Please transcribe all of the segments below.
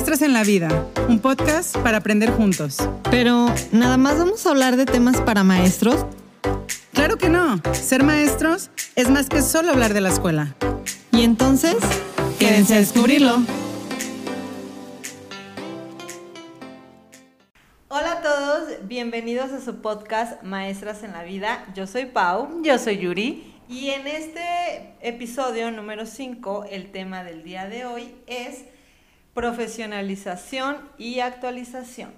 Maestras en la Vida, un podcast para aprender juntos. Pero, ¿nada más vamos a hablar de temas para maestros? Claro que no. Ser maestros es más que solo hablar de la escuela. Y entonces, quédense a descubrirlo. Hola a todos, bienvenidos a su podcast Maestras en la Vida. Yo soy Pau. Yo soy Yuri. Y en este episodio número 5, el tema del día de hoy es profesionalización y actualización.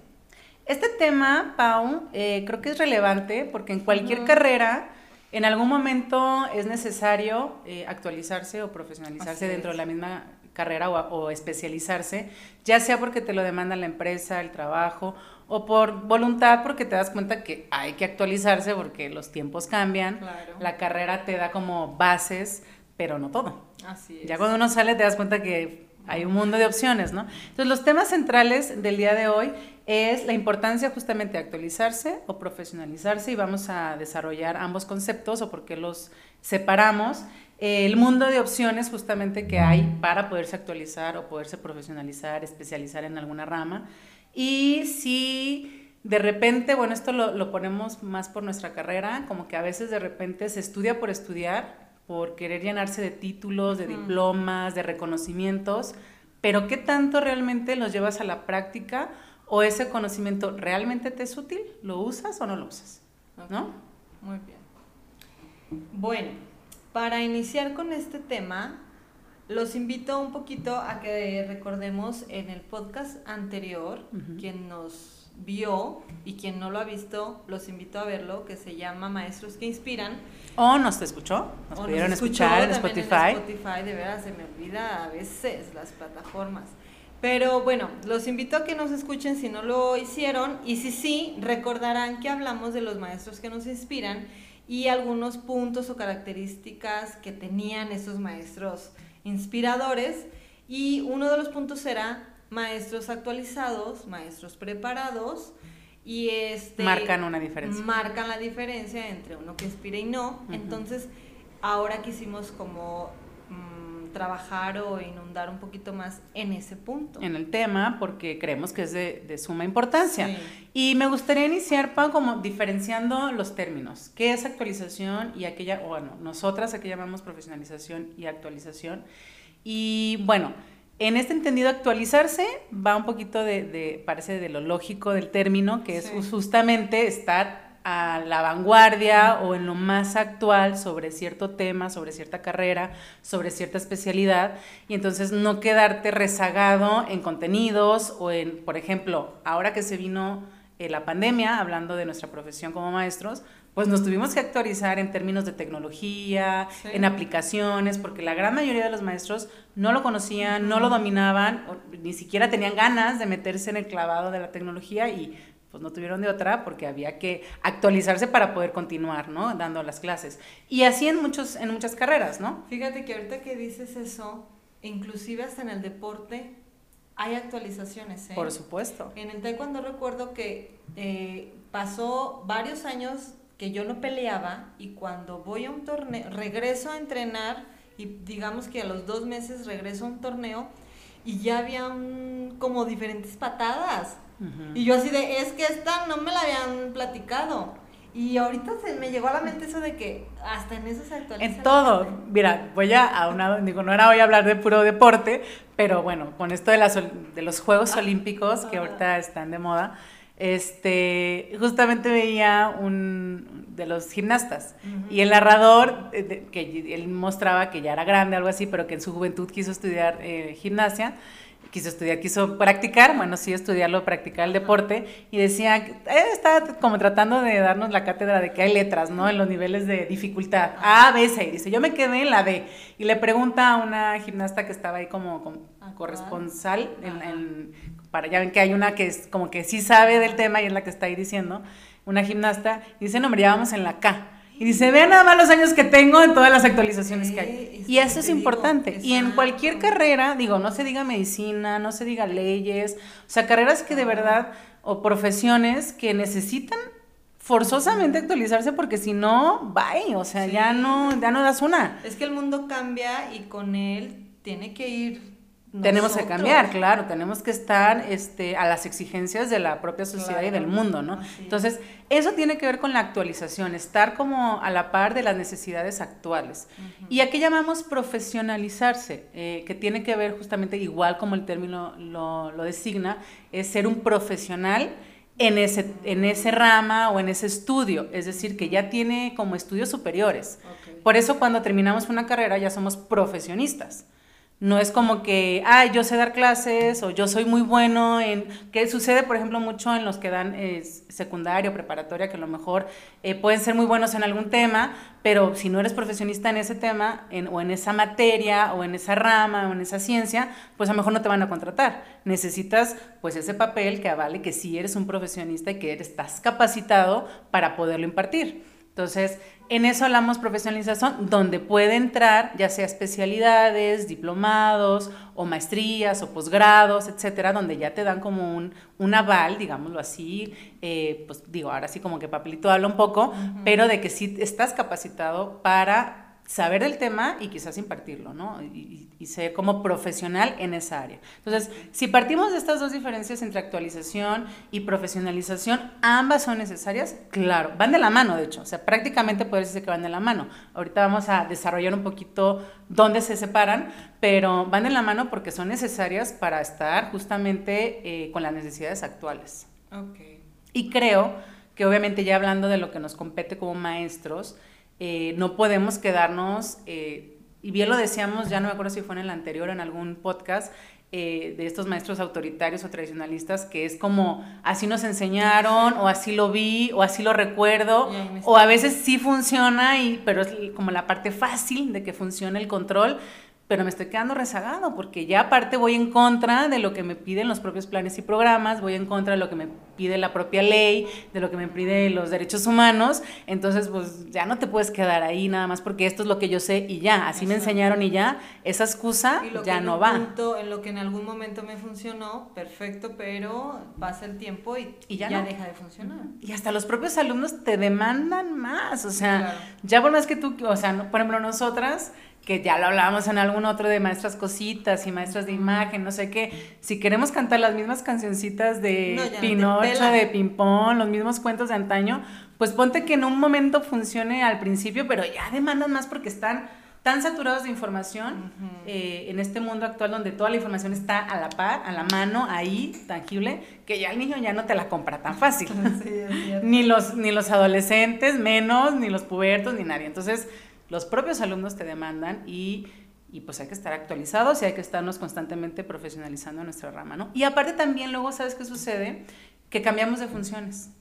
Este tema, Pau, eh, creo que es relevante porque en cualquier carrera, en algún momento es necesario eh, actualizarse o profesionalizarse dentro de la misma carrera o, especializarse, ya sea porque te lo demanda la empresa, el trabajo, o por voluntad porque te das cuenta que hay que actualizarse porque los tiempos cambian, la carrera te da como bases, pero no todo. Así es. Ya cuando uno sale te das cuenta que hay un mundo de opciones, ¿no? Entonces, los temas centrales del día de hoy es la importancia justamente de actualizarse o profesionalizarse y vamos a desarrollar ambos conceptos o por qué los separamos. El mundo de opciones justamente que hay para poderse actualizar o poderse profesionalizar, especializar en alguna rama. Y si de repente, bueno, esto lo, lo ponemos más por nuestra carrera, como que a veces de repente se estudia por estudiar por querer llenarse de títulos, de diplomas, de reconocimientos, pero ¿qué tanto realmente los llevas a la práctica o ese conocimiento realmente te es útil? ¿Lo usas o no lo usas? ¿No? Muy bien. Bueno, para iniciar con este tema, los invito un poquito a que recordemos en el podcast anterior, quien nos vio y quien no lo ha visto, los invito a verlo, que se llama Maestros que Inspiran. O nos te escuchó, nos pudieron escuchar en Spotify. En Spotify, de verdad, se me olvida a veces las plataformas. Pero bueno, los invito a que nos escuchen si no lo hicieron y si sí, recordarán que hablamos de los maestros que nos inspiran y algunos puntos o características que tenían esos maestros inspiradores. Y uno de los puntos era maestros actualizados, maestros preparados y este marcan una diferencia. Marcan la diferencia entre uno que inspira y no. Entonces, ahora quisimos como mm, trabajar o inundar un poquito más en ese punto. En el tema, porque creemos que es de, suma importancia. Y me gustaría iniciar, Pau, como diferenciando los términos. ¿Qué es actualización y aquella, bueno, nosotras aquí llamamos profesionalización y actualización? Y bueno, en este entendido, actualizarse va un poquito de, parece de lo lógico del término, que es justamente estar a la vanguardia o en lo más actual sobre cierto tema, sobre cierta carrera, sobre cierta especialidad, y entonces no quedarte rezagado en contenidos o en, por ejemplo, ahora que se vino eh, la pandemia, hablando de nuestra profesión como maestros, pues nos tuvimos que actualizar en términos de tecnología, en aplicaciones, porque la gran mayoría de los maestros no lo conocían, no lo dominaban, ni siquiera tenían ganas de meterse en el clavado de la tecnología y pues no tuvieron de otra porque había que actualizarse para poder continuar, ¿no? Dando las clases. Y así en, muchos, en muchas carreras, ¿no? Fíjate que ahorita que dices eso, inclusive hasta en el deporte hay actualizaciones, ¿eh? Por supuesto. En el taekwondo recuerdo que eh, pasó varios años que yo no peleaba y cuando voy a un torneo, regreso a entrenar y digamos que a los dos meses regreso a un torneo y ya había como diferentes patadas. Y yo así de, es que esta no me la habían platicado. Y ahorita se me llegó a la mente eso de que hasta en eso se actualiza. En todo. Mira, voy a, a una, digo, no era voy a hablar de puro deporte, pero bueno, con esto de, las, de los Juegos ah, Olímpicos que ahorita están de moda, este, justamente veía un de los gimnastas y el narrador, eh, que él mostraba que ya era grande, algo así, pero que en su juventud quiso estudiar eh, gimnasia, quiso estudiar, quiso practicar, bueno, sí, estudiarlo, practicar el deporte, y decía, eh, estaba como tratando de darnos la cátedra de que hay letras, ¿no? En los niveles de dificultad, A, B, C, y dice, yo me quedé en la D, y le pregunta a una gimnasta que estaba ahí como, corresponsal en, para, ya ven que hay una que es como que sí sabe del tema y es la que está ahí diciendo, una gimnasta, y dice, no, hombre, ya vamos en la K. Y dice, vean nada más los años que tengo en todas las actualizaciones que hay. y eso es importante. y en cualquier carrera, digo, no se diga medicina, no se diga leyes, o sea, carreras que de verdad, o profesiones que necesitan forzosamente actualizarse porque si no, bye, o sea, ya no, ya no das una. Es que el mundo cambia y con él tiene que ir tenemos que cambiar, claro, tenemos que estar este, a las exigencias de la propia sociedad y del mundo, ¿no? Entonces, eso tiene que ver con la actualización, estar como a la par de las necesidades actuales. Y a qué llamamos profesionalizarse, eh, que tiene que ver justamente, igual como el término lo, lo designa, es ser un profesional en ese, en ese rama o en ese estudio, es decir, que ya tiene como estudios superiores. Por eso cuando terminamos una carrera ya somos profesionistas. No es como que, ay, yo sé dar clases o yo soy muy bueno en... que sucede, por ejemplo, mucho en los que dan eh, secundario, preparatoria, que a lo mejor eh, pueden ser muy buenos en algún tema, pero si no eres profesionista en ese tema, o en esa materia, o en esa rama, o en esa ciencia, pues a lo mejor no te van a contratar. Necesitas, pues, ese papel que avale que sí eres un profesionista y que eres, estás capacitado para poderlo impartir. Entonces, en eso hablamos profesionalización, donde puede entrar ya sea especialidades, diplomados o maestrías o posgrados, etcétera, donde ya te dan como un, un aval, digámoslo así, eh, pues digo, ahora sí como que papelito habla un poco, pero de que sí estás capacitado para saber del tema y quizás impartirlo, ¿no? Y, ser como profesional en esa área. Entonces, si partimos de estas dos diferencias entre actualización y profesionalización, ambas son necesarias, claro, van de la mano, de hecho, o sea, prácticamente puede decirse que van de la mano. Ahorita vamos a desarrollar un poquito dónde se separan, pero van de la mano porque son necesarias para estar justamente eh, con las necesidades actuales. Okay. Y creo que obviamente ya hablando de lo que nos compete como maestros, eh, no podemos quedarnos, eh, y bien lo decíamos, ya no me acuerdo si fue en el anterior en algún podcast, eh, de estos maestros autoritarios o tradicionalistas, que es como así nos enseñaron, o así lo vi, o así lo recuerdo, o a veces sí funciona, y, pero es como la parte fácil de que funcione el control, pero me estoy quedando rezagado porque ya aparte voy en contra de lo que me piden los propios planes y programas, voy en contra de lo que me pide la propia ley, de lo que me pide los derechos humanos, entonces pues ya no te puedes quedar ahí nada más porque esto es lo que yo sé y ya, así me enseñaron y ya, esa excusa ya no va. en lo que en algún momento me funcionó, perfecto, pero pasa el tiempo y, ya, deja de funcionar. Y hasta los propios alumnos te demandan más, o sea, ya por más que tú, o sea, por ejemplo nosotras, que ya lo hablábamos en algún otro de maestras cositas y maestras de imagen, no sé qué, si queremos cantar las mismas cancioncitas de Pinocho, de Pimpón, los mismos cuentos de antaño, pues ponte que en un momento funcione al principio, pero ya demandan más porque están tan saturados de información eh, en este mundo actual donde toda la información está a la par, a la mano, ahí, tangible, que ya el niño ya no te la compra tan fácil. ni, los, ni los adolescentes, menos, ni los pubertos, ni nadie. Entonces, los propios alumnos te demandan y, pues hay que estar actualizados y hay que estarnos constantemente profesionalizando nuestra rama, ¿no? Y aparte también luego, ¿sabes qué sucede? Que cambiamos de funciones.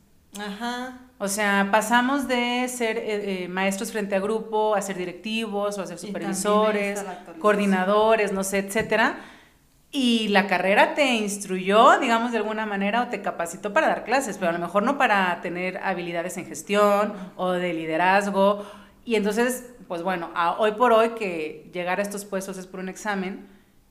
Ajá. O sea, pasamos de ser eh, eh, maestros frente a grupo a ser directivos o a ser supervisores, coordinadores, no sé, etcétera. Y la carrera te instruyó, digamos, de alguna manera o te capacitó para dar clases, pero a lo mejor no para tener habilidades en gestión o de liderazgo. Y entonces pues bueno, hoy por hoy que llegar a estos puestos es por un examen,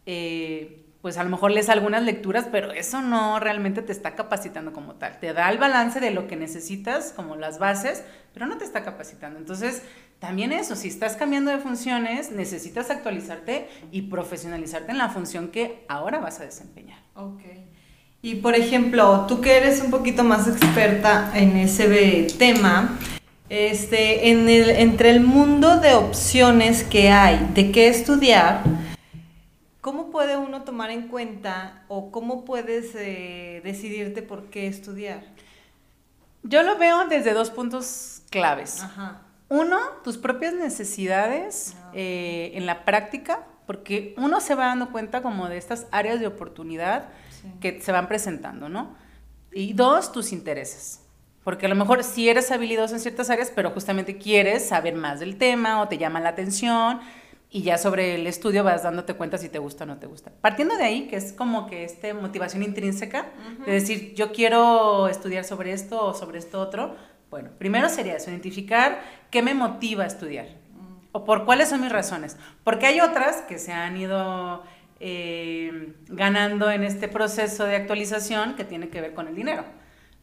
eh, pues a lo mejor lees algunas lecturas, pero eso no realmente te está capacitando como tal. Te da el balance de lo que necesitas, como las bases, pero no te está capacitando. Entonces, también eso, si estás cambiando de funciones, necesitas actualizarte y profesionalizarte en la función que ahora vas a desempeñar. Ok. Y por ejemplo, tú que eres un poquito más experta en ese tema, este, en el, entre el mundo de opciones que hay de qué estudiar, ¿cómo puede uno tomar en cuenta o cómo puedes eh, decidirte por qué estudiar? Yo lo veo desde dos puntos claves. Uno, tus propias necesidades ah, eh, en la práctica, porque uno se va dando cuenta como de estas áreas de oportunidad que se van presentando, ¿no? Y dos, tus intereses. Porque a lo mejor sí eres habilidoso en ciertas áreas, pero justamente quieres saber más del tema o te llama la atención y ya sobre el estudio vas dándote cuenta si te gusta o no te gusta. Partiendo de ahí, que es como que esta motivación intrínseca, de decir, yo quiero estudiar sobre esto o sobre esto otro, bueno, primero sería eso, identificar qué me motiva a estudiar o por cuáles son mis razones. Porque hay otras que se han ido eh, ganando en este proceso de actualización que tiene que ver con el dinero.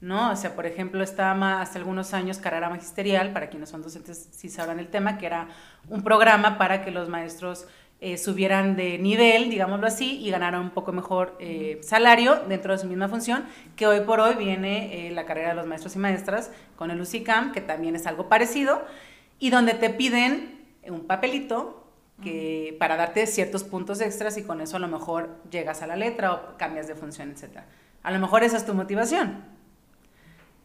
¿No? O sea, por ejemplo, estaba hace algunos años carrera magisterial, para quienes son docentes sí sabrán el tema, que era un programa para que los maestros eh, subieran de nivel, digámoslo así, y ganaran un poco mejor eh, salario dentro de su misma función, que hoy por hoy viene eh, la carrera de los maestros y maestras con el UCICAM, que también es algo parecido, y donde te piden un papelito que, para darte ciertos puntos extras y con eso a lo mejor llegas a la letra o cambias de función, etc. A lo mejor esa es tu motivación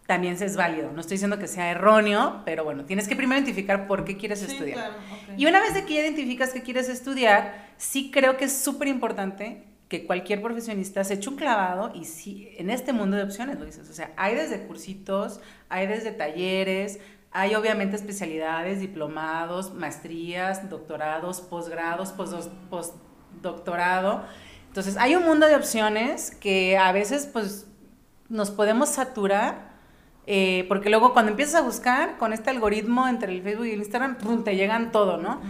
también es válido. No estoy diciendo que sea erróneo, pero bueno, tienes que primero identificar por qué quieres estudiar. Y una vez de que ya identificas que quieres estudiar, sí creo que es súper importante que cualquier profesionista se eche un clavado y sí, en este mundo de opciones lo dices. O sea, hay desde cursitos, hay desde talleres, hay obviamente especialidades, diplomados, maestrías, doctorados, posgrados, postdoctorado. Entonces, hay un mundo de opciones que a veces pues nos podemos saturar eh, porque luego cuando empiezas a buscar con este algoritmo entre el Facebook y el Instagram, te llegan todo, ¿no?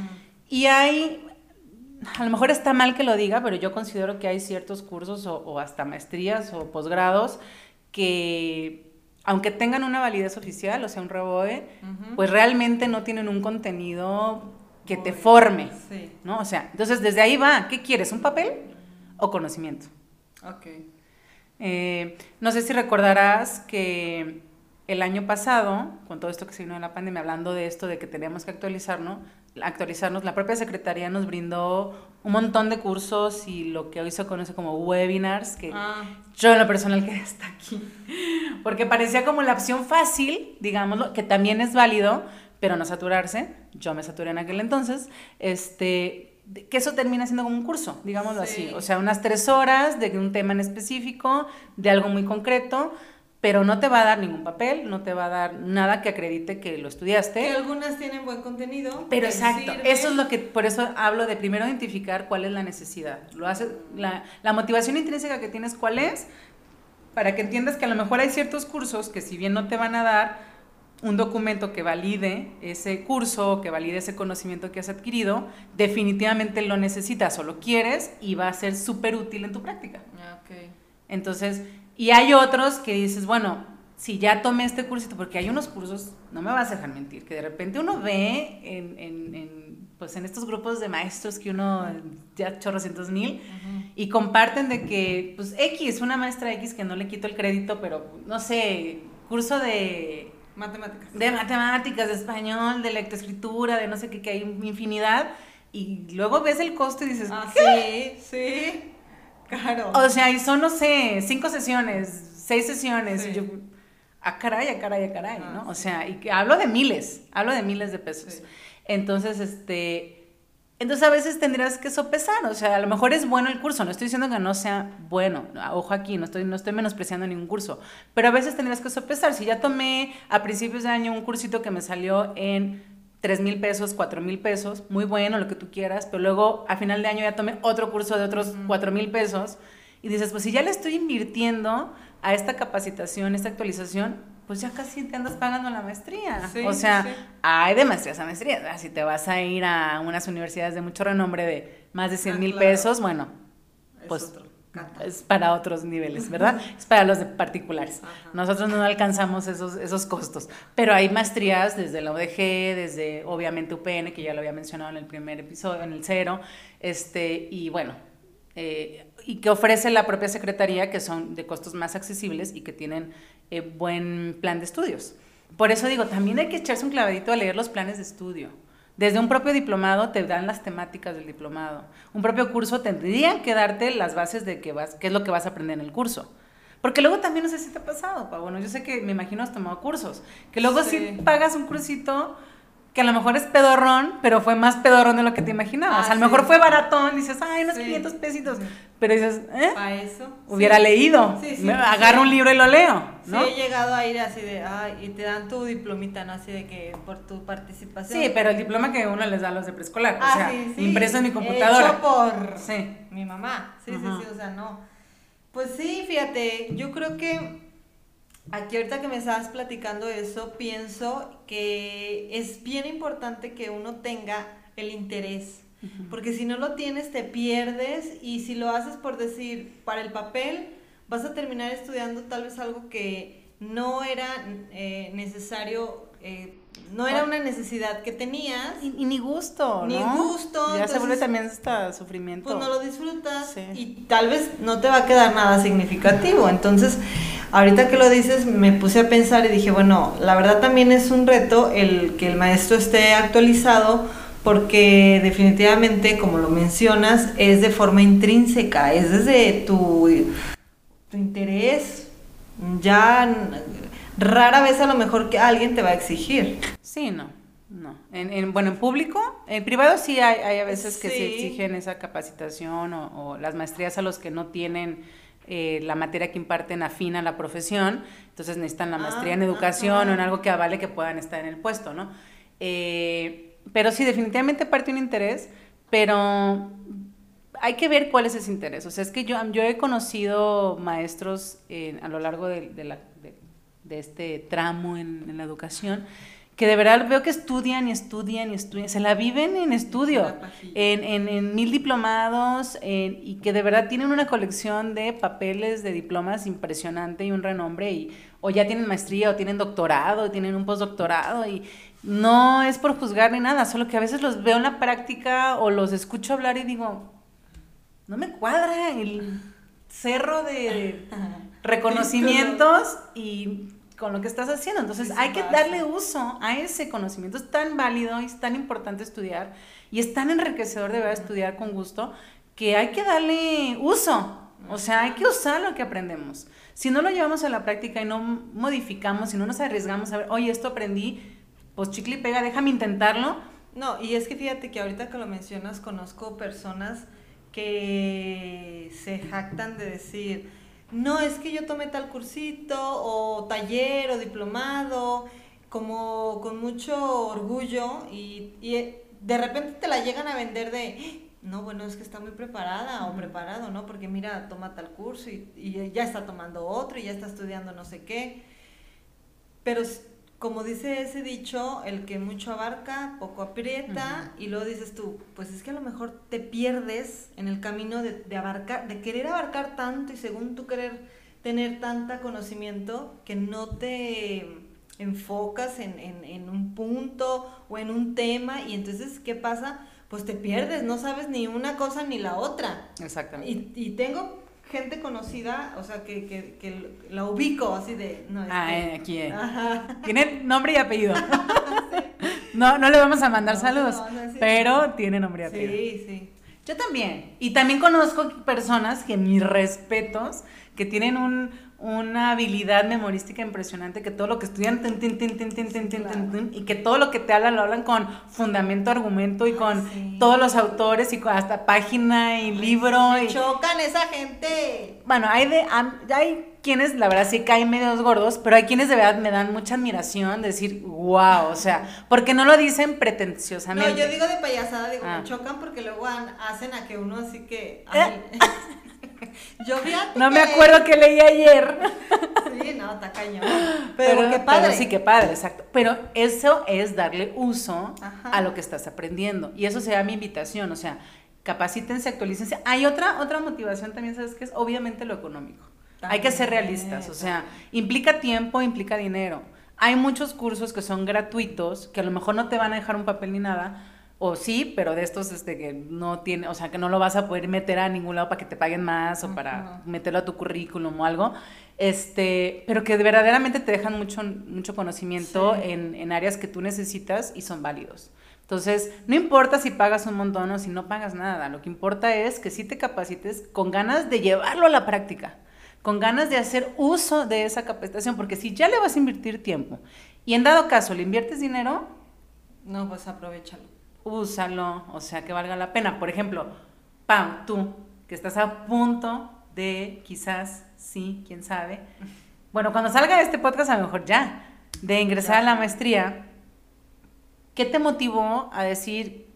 Y hay, a lo mejor está mal que lo diga, pero yo considero que hay ciertos cursos o, hasta maestrías o posgrados que, aunque tengan una validez oficial, o sea, un REBOE, pues realmente no tienen un contenido que te forme, ¿no? O sea, entonces desde ahí va, ¿qué quieres? ¿Un papel o conocimiento? Ok. Eh, no sé si recordarás que el año pasado, con todo esto que se vino de la pandemia, hablando de esto de que tenemos que actualizarnos, actualizarnos, la propia Secretaría nos brindó un montón de cursos y lo que hoy se conoce como webinars, que ah. yo en lo personal quedé hasta aquí, porque parecía como la opción fácil, digámoslo, que también es válido, pero no saturarse, yo me saturé en aquel entonces, este, que eso termina siendo como un curso, digámoslo así, o sea, unas tres horas de un tema en específico, de algo muy concreto, pero no te va a dar ningún papel, no te va a dar nada que acredite que lo estudiaste. Que algunas tienen buen contenido. Pero exacto, eso es lo que, por eso hablo de primero identificar cuál es la necesidad. Lo hace, la, la motivación intrínseca que tienes, cuál es, para que entiendas que a lo mejor hay ciertos cursos que si bien no te van a dar un documento que valide ese curso, que valide ese conocimiento que has adquirido, definitivamente lo necesitas o lo quieres y va a ser súper útil en tu práctica. Ah, okay. Entonces, y hay otros que dices, bueno, si ya tomé este cursito, porque hay unos cursos, no me vas a dejar mentir, que de repente uno ve en, en, pues en estos grupos de maestros que uno ya chorrocientos mil y comparten de que, pues X, una maestra X que no le quito el crédito, pero no sé, curso de... Matemáticas. De matemáticas, de español, de lectoescritura, de no sé qué, que hay infinidad. Y luego ves el costo y dices, ah, sí, sí. O sea, y son, no sé, cinco sesiones, seis sesiones. Y yo, a ah, caray, a ah, caray, a ah, caray, ¿no? O sea, y que hablo de miles, hablo de miles de pesos. Entonces, este. Entonces a veces tendrías que sopesar, o sea, a lo mejor es bueno el curso, no estoy diciendo que no sea bueno, ojo aquí, no estoy, no estoy menospreciando ningún curso, pero a veces tendrías que sopesar, si ya tomé a principios de año un cursito que me salió en 3 mil pesos, 4 mil pesos, muy bueno, lo que tú quieras, pero luego a final de año ya tomé otro curso de otros 4 mil pesos y dices, pues si ya le estoy invirtiendo a esta capacitación, esta actualización, pues ya casi te andas pagando la maestría. o sea, hay de maestrías a maestrías. Si te vas a ir a unas universidades de mucho renombre de más de 100 ah, mil pesos, bueno, pues es para otros niveles, ¿verdad? es para los de particulares. Nosotros no alcanzamos esos, esos costos, pero hay maestrías desde la ODG, desde obviamente UPN, que ya lo había mencionado en el primer episodio, en el cero, este, y bueno, eh, y que ofrece la propia Secretaría, que son de costos más accesibles y que tienen eh, buen plan de estudios. Por eso digo, también hay que echarse un clavadito a leer los planes de estudio. Desde un propio diplomado te dan las temáticas del diplomado. Un propio curso tendrían que darte las bases de qué, vas, qué es lo que vas a aprender en el curso. Porque luego también no sé si te ha pasado, pa. Bueno, yo sé que me imagino has tomado cursos. Que luego sí, pagas un cursito que a lo mejor es pedorrón, pero fue más pedorrón de lo que te imaginabas. Ah, a lo mejor fue baratón, dices, ay, unos 500 pesitos. Pero dices, ¿eh? A eso. Hubiera leído. agarro un libro y lo leo. ¿no? Sí, he llegado a ir así de, ay, y te dan tu diplomita, ¿no? Así de que por tu participación. Sí, pero el diploma que uno les da a los de preescolar. o ah, sea, impreso en mi computadora. Hecho por mi mamá. Sí, sí, sí, o sea, no. Pues sí, fíjate, yo creo que Aquí ahorita que me estabas platicando eso, pienso que es bien importante que uno tenga el interés, porque si no lo tienes te pierdes y si lo haces por decir para el papel, vas a terminar estudiando tal vez algo que no era eh, necesario eh, no era una necesidad que tenías. Y, y ni gusto, Ni ¿no? gusto, Ya se vuelve también hasta sufrimiento. Pues no lo disfrutas Sí. y tal vez no te va a quedar nada significativo. Entonces, ahorita que lo dices, me puse a pensar y dije, bueno, la verdad también es un reto el que el maestro esté actualizado porque definitivamente, como lo mencionas, es de forma intrínseca, es desde tu, tu interés. Ya rara vez a lo mejor que alguien te va a exigir. Sí, no, no. En, en- bueno, en público, en privado sí hay, hay a veces que sí, Sí. exigen esa capacitación o, o las maestrías a los que no tienen eh, la materia que imparten afín a la profesión, entonces necesitan la maestría en Ah, educación o en algo que avale que puedan estar en el puesto, ¿no? Eh, pero sí, definitivamente parte un interés, pero hay que ver cuál es ese interés. O sea, es que yo, yo he conocido maestros eh, a lo largo de, de la- de- este tramo en, en la educación que de verdad veo que estudian y estudian y estudian, se la viven en estudio, en mil diplomados en- y que de verdad tienen una colección de papeles de diplomas impresionante y un renombre y o ya tienen maestría o tienen doctorado, o tienen un postdoctorado y no es por juzgar ni nada, solo que a veces los veo en la práctica o los escucho hablar y digo, no me cuadra el cerro de reconocimientos y con lo que estás haciendo. Entonces hay que darle uso a ese conocimiento. Es tan válido y es tan importante estudiar y es tan enriquecedor de verdad estudiar con gusto que hay que darle uso. O sea, hay que usar lo que aprendemos. Si no lo llevamos a la práctica y no modificamos, si no nos arriesgamos a ver, oye, esto aprendí, pues chicle y pega, déjame intentarlo. No, y es que fíjate que ahorita que lo mencionas, conozco personas que se jactan de decir, no, es que yo tomé tal cursito o taller o diplomado, como con mucho orgullo y, y, eh, de repente te la llegan a vender de, no, bueno, es que está muy preparada o preparado, ¿no? Porque mira, toma tal curso y, y ya está tomando otro y ya está estudiando no sé qué. Pero como dice ese dicho, el que mucho abarca, poco aprieta, y luego dices tú, pues es que a lo mejor te pierdes en el camino de, de abarcar, de querer abarcar tanto y según tú querer tener tanta conocimiento que no te enfocas en, en, en un punto o en un tema y entonces, ¿qué pasa? Pues te pierdes, no sabes ni una cosa ni la otra. Exactamente. Y, y tengo gente conocida, o sea, que, que, que la ubico así de... No, es Ah, eh, aquí. eh. Ajá. Tiene nombre y apellido. No, no le vamos a mandar No, saludos, no, no, sí. pero tiene nombre y apellido. Sí, sí. Yo también. Y también conozco personas que mis respetos, que tienen un, una habilidad memorística impresionante, que todo lo que estudian, tin, claro. y que todo lo que te hablan lo hablan con fundamento, argumento y con sí. todos los autores y con hasta página y libro. Me y, chocan esa gente. bueno, hay de hay quienes, la verdad, sí caen medios gordos, pero hay quienes de verdad me dan mucha admiración de decir, wow, o sea, porque no lo dicen pretenciosamente. No, yo digo de payasada, digo, Ah. me chocan porque luego hacen a que uno así que... yo fíjate No me acuerdo que leí ayer. Sí, no, está cañón. Pero, qué padre. pero sí, qué padre, exacto. Pero eso es darle uso Ajá. a lo que estás aprendiendo. Y eso será mi invitación, o sea, capacítense, actualícense. Hay otra, otra motivación también, ¿sabes qué es? Obviamente lo económico. Hay que ser realistas, o sea, implica tiempo, implica dinero. Hay muchos cursos que son gratuitos, que a lo mejor no te van a dejar un papel ni nada, o sí, pero de estos este, que no tiene, o sea, que no lo vas a poder meter a ningún lado para que te paguen más o para Ajá. meterlo a tu currículum o algo, este, pero que verdaderamente te dejan mucho, mucho conocimiento Sí. en, en áreas que tú necesitas y son válidos. Entonces, no importa si pagas un montón o si no pagas nada, lo que importa es que sí te capacites con ganas de llevarlo a la práctica, con ganas de hacer uso de esa capacitación, porque si ya le vas a invertir tiempo y en dado caso le inviertes dinero, No, pues aprovechalo. Úsalo, o sea, que valga la pena. Por ejemplo, Pam, tú, que estás a punto de, quizás, sí, quién sabe. Bueno, cuando salga este podcast, a lo mejor ya, de ingresar a la maestría, ¿qué te motivó a decir,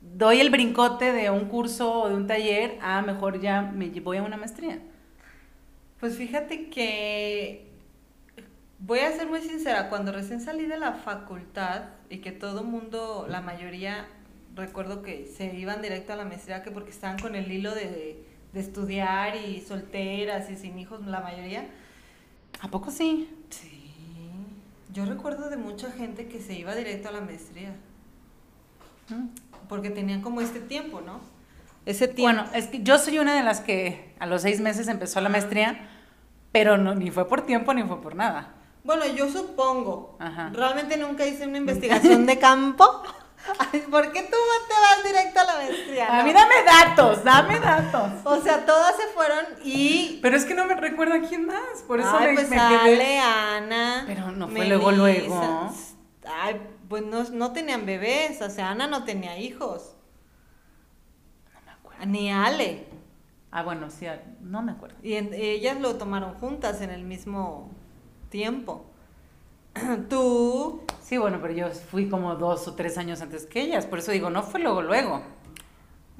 doy el brincote de un curso o de un taller a mejor ya me voy a una maestría? Pues fíjate que voy a ser muy sincera, cuando recién salí de la facultad y que todo mundo, la mayoría, recuerdo que se iban directo a la maestría que porque estaban con el hilo de, de estudiar y solteras y sin hijos, la mayoría. ¿A poco sí? Sí. yo recuerdo de mucha gente que se iba directo a la maestría. Mm. Porque tenían como este tiempo, ¿no? Ese tiempo. Bueno, es que yo soy una de las que a los seis meses empezó la maestría, pero no, ni fue por tiempo ni fue por nada. Bueno, yo supongo. Ajá. Realmente nunca hice una investigación de campo. Ay, ¿Por qué tú te vas directo a la maestría? A no? mí dame datos, dame datos. O sea, todas se fueron y. Pero es que no me recuerdo a quién más, por eso Ay, me, pues me sale quedé. Ana. Pero no fue luego, luego. Ay, pues no, no tenían bebés. O sea, Ana no tenía hijos. No me acuerdo. Ni Ale. Ah, bueno, sí, no me acuerdo. Y en- ellas lo tomaron juntas en el mismo tiempo. Tú. Sí, bueno, pero yo fui como dos o tres años antes que ellas, por eso digo, no fue luego, luego.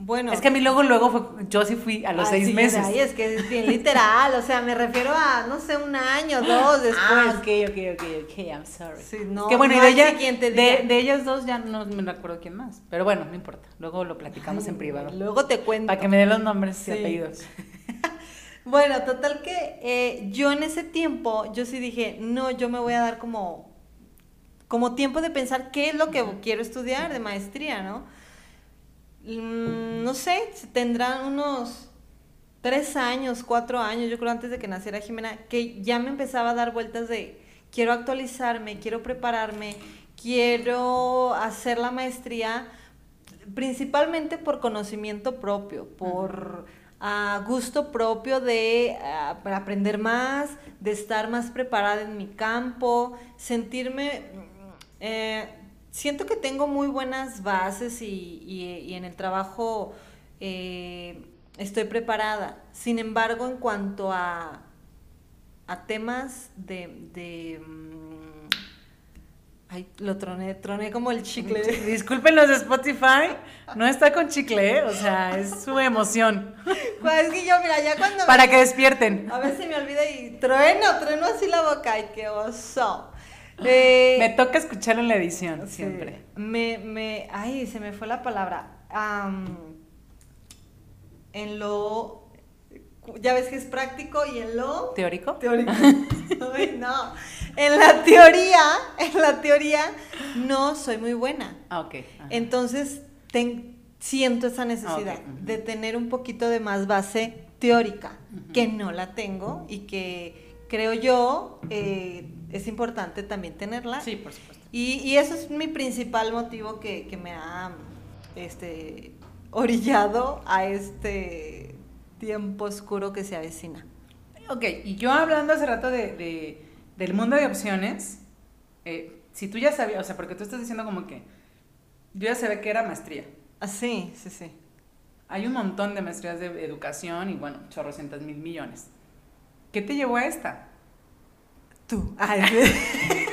Bueno. Es que a mí luego, luego fue, yo sí fui a los seis sí, meses. Ay, es que es bien literal. O sea, me refiero a, no sé, un año, dos después. Ah, ok, ok, ok, ok, I'm sorry. Sí, no, que bueno, no y de, ella, siguiente de, de ellas dos ya no me acuerdo quién más. Pero bueno, no importa. Luego lo platicamos en privado. Luego te cuento. Para que me den los nombres Sí. y apellidos. Bueno, total que eh, yo en ese tiempo, yo sí dije, no, yo me voy a dar como, como tiempo de pensar qué es lo que quiero estudiar de maestría, ¿no? Mm, no sé, tendrán unos tres años, cuatro años, yo creo antes de que naciera Jimena, que ya me empezaba a dar vueltas de, quiero actualizarme, quiero prepararme, quiero hacer la maestría principalmente por conocimiento propio, por ah, gusto propio de para aprender más, de estar más preparada en mi campo, sentirme... eh, siento que tengo muy buenas bases y, y- y en el trabajo eh, estoy preparada. Sin embargo, en cuanto a, a temas de... de, mm, ay, lo troné, troné como el chicle. Disculpen los de Spotify, no está con chicle, ¿eh? o sea, es su emoción. Pues es que yo, mira, ya cuando... Para me- que despierten. A veces me olvida y trueno, trueno así la boca. ¡Ay, qué oso! Eh, Me toca escucharlo en la edición, sí, siempre. Me, me, ay, se me fue la palabra. En lo, ya ves que es práctico y en lo ¿Teórico? teórico. Ay, no. En la teoría, en la teoría no soy muy buena. Ah, ok. ajá. Entonces, ten- siento esa necesidad ujú. de tener un poquito de más base teórica, que no la tengo y que creo yo eh, es importante también tenerla. Sí, por supuesto. Y, y eso es mi principal motivo que, que me ha este, orillado a este tiempo oscuro que se avecina. Ok, y yo hablando hace rato de, de- del mundo de opciones, eh, si tú ya sabías, o sea, porque tú estás diciendo como que yo ya sabía que era maestría. Ah, sí, sí, sí. Hay un montón de maestrías de educación y bueno, chorrocientas mil millones. ¿Qué te llevó a esta? Tú. Ay,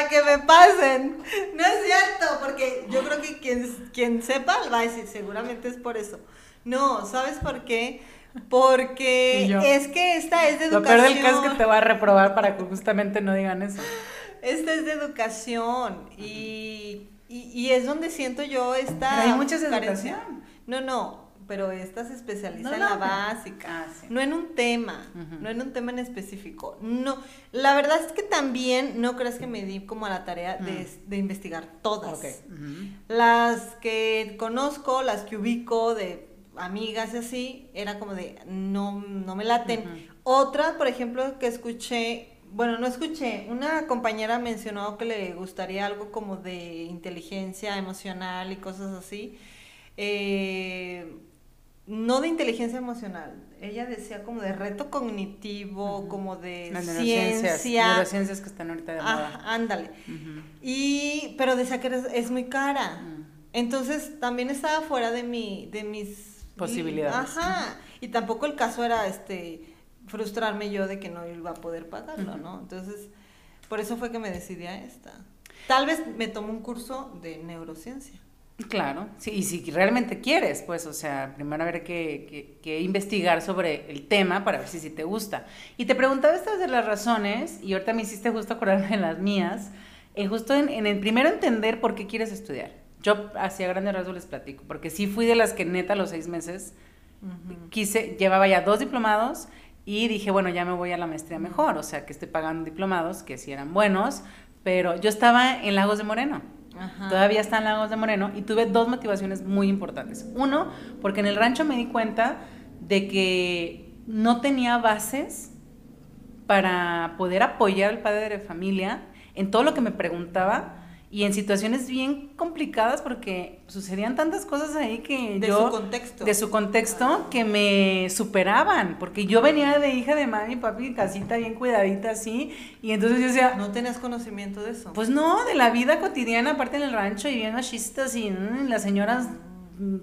Para que me pasen. No es cierto, porque yo creo que quien, quien sepa va a decir, seguramente es por eso. No, ¿sabes por qué? Porque es que esta es de Lo educación. peor del caso es que te va a reprobar para que justamente no digan eso. Esta es de educación y, y, y es donde siento yo esta... Pero hay muchas educación. No, no, pero esta se especializa No, en la básica, Ah, sí. no en un tema, no en un tema en específico. No, la verdad es que también no creas que me di como a la tarea de, de investigar todas. Ok. ujú. Las que conozco, las que ubico de amigas y así, era como de no, no me laten. Otra, por ejemplo, que escuché, bueno, no escuché, una compañera mencionó que le gustaría algo como de inteligencia emocional y cosas así. Eh, no de inteligencia emocional, ella decía como de reto cognitivo, como de Las neurociencias, ciencia. neurociencias que están ahorita de Ah, moda. ándale. Y, pero decía que era- es muy cara. Mm. Entonces también estaba fuera de mi, de mis Posibilidades. Ajá. Y tampoco el caso era este frustrarme yo de que no iba a poder pagarlo. ¿no? Entonces, por eso fue que me decidí a esta. Tal vez me tomo un curso de neurociencia. Claro, sí, y si realmente quieres, pues, o sea, primero habrá que, que- que investigar sobre el tema para ver si, si te gusta. Y te preguntaba estas de las razones, y ahorita me hiciste justo acordarme de las mías, eh, justo en, en el primero entender por qué quieres estudiar. Yo hacia grandes rasgos les platico, porque sí fui de las que neta a los seis meses quise, llevaba ya dos diplomados y dije, bueno, ya me voy a la maestría mejor, o sea, que estoy pagando diplomados, que sí eran buenos, pero yo estaba en Lagos de Moreno. Todavía está en Lagos de Moreno y tuve dos motivaciones muy importantes. Uno, porque en el rancho me di cuenta de que no tenía bases para poder apoyar al padre de familia en todo lo que me preguntaba y en situaciones bien complicadas porque sucedían tantas cosas ahí que de yo su contexto. de su contexto que me superaban porque yo venía de hija de mami papi casita bien cuidadita así y entonces yo decía no tenías conocimiento de eso. pues no de la vida cotidiana aparte en el rancho y bien machistas y mm, las señoras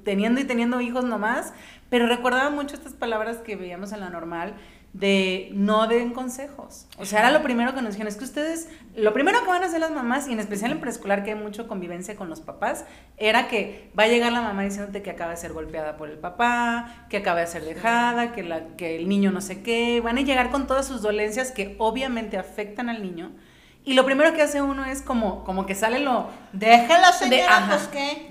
teniendo y teniendo hijos nomás pero recordaba mucho estas palabras que veíamos en la normal de no den consejos. O sea, era lo primero que nos dijeron, es que ustedes, lo primero que van a hacer las mamás, y en especial en preescolar, que hay mucho convivencia con los papás, era que va a llegar la mamá diciéndote que acaba de ser golpeada por el papá, que acaba de ser dejada, que, la, que el niño no sé qué, van a llegar con todas sus dolencias que obviamente afectan al niño. Y lo primero que hace uno es como, como que sale lo... Déjela, señora, pues qué.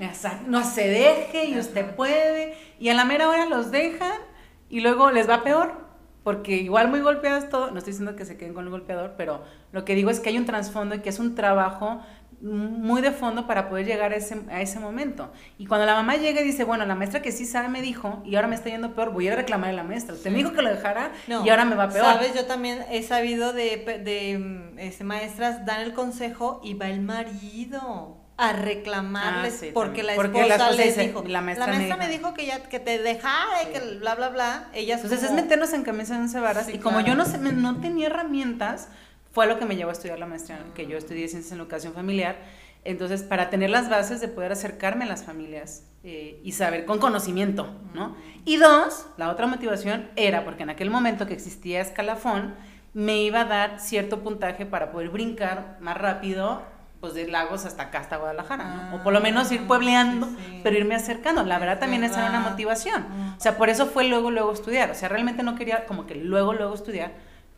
No se deje y usted puede. Y a la mera hora los dejan y luego les va peor porque igual muy golpeados todo, no estoy diciendo que se queden con el golpeador, pero lo que digo es que hay un trasfondo y que es un trabajo muy de fondo para poder llegar a ese, a ese momento. Y cuando la mamá llega y dice, bueno, la maestra que sí sabe me dijo y ahora me está yendo peor, voy a reclamar a la maestra. Me dijo que lo dejara y ahora me va peor. Sabes, yo también he sabido de, de, este, maestras dan el consejo y va el marido a reclamarles ah, porque la esposa les dijo la maestra, me, dijo. que ya que te dejara y que bla bla bla ellas entonces es meternos en camisa de varas y como yo no no tenía herramientas fue lo que me llevó a estudiar la maestría que yo estudié ciencias en educación familiar. Entonces para tener las bases de poder acercarme a las familias eh, y saber con conocimiento no y dos la otra motivación era porque en aquel momento que existía escalafón me iba a dar cierto puntaje para poder brincar más rápido pues de Lagos hasta acá, hasta Guadalajara, O por lo menos ir puebleando, pero irme acercando. La verdad también esa era una motivación. O sea, por eso fue luego, luego estudiar. O sea, realmente no quería como que luego, luego estudiar.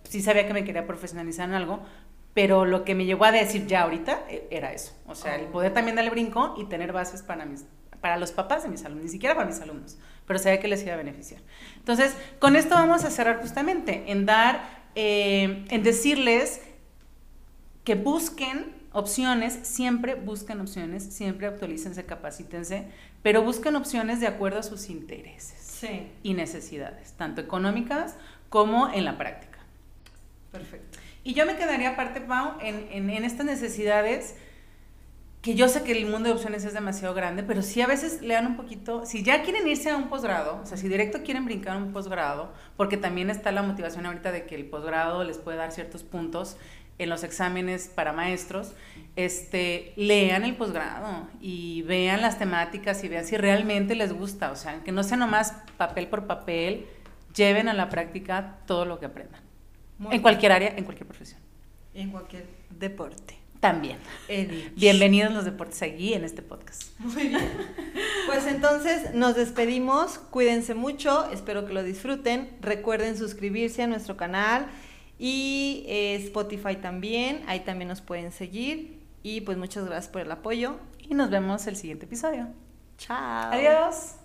Sí sabía que me quería profesionalizar en algo, pero lo que me llevó a decir ya ahorita e, era eso. O sea, el poder también darle brinco y tener bases para mis para los papás de mis alumnos, ni siquiera para mis alumnos, pero sabía que les iba a beneficiar. Entonces, con esto vamos a cerrar justamente, en dar, eh, en decirles que busquen opciones, siempre busquen opciones, siempre actualícense, capacítense, pero busquen opciones de acuerdo a sus intereses y necesidades, tanto económicas como en la práctica. Perfecto. Y yo me quedaría aparte, Pau, en, en, estas necesidades que yo sé que el mundo de opciones es demasiado grande, pero si a veces lean un poquito, si ya quieren irse a un posgrado, o sea, si directo quieren brincar a un posgrado, porque también está la motivación ahorita de que el posgrado les puede dar ciertos puntos en los exámenes para maestros, este, lean el posgrado y vean las temáticas y vean si realmente les gusta, o sea, que no sea nomás papel por papel, lleven a la práctica todo lo que aprendan. en cualquier área, en cualquier profesión. En cualquier deporte. También. Bienvenidos los deportes aquí en este podcast. Muy bien. Pues entonces nos despedimos. Cuídense mucho. Espero que lo disfruten. Recuerden suscribirse a nuestro canal y eh, Spotify también, ahí también nos pueden seguir. Y pues muchas gracias por el apoyo. Y nos vemos el siguiente episodio. Chao. Adiós.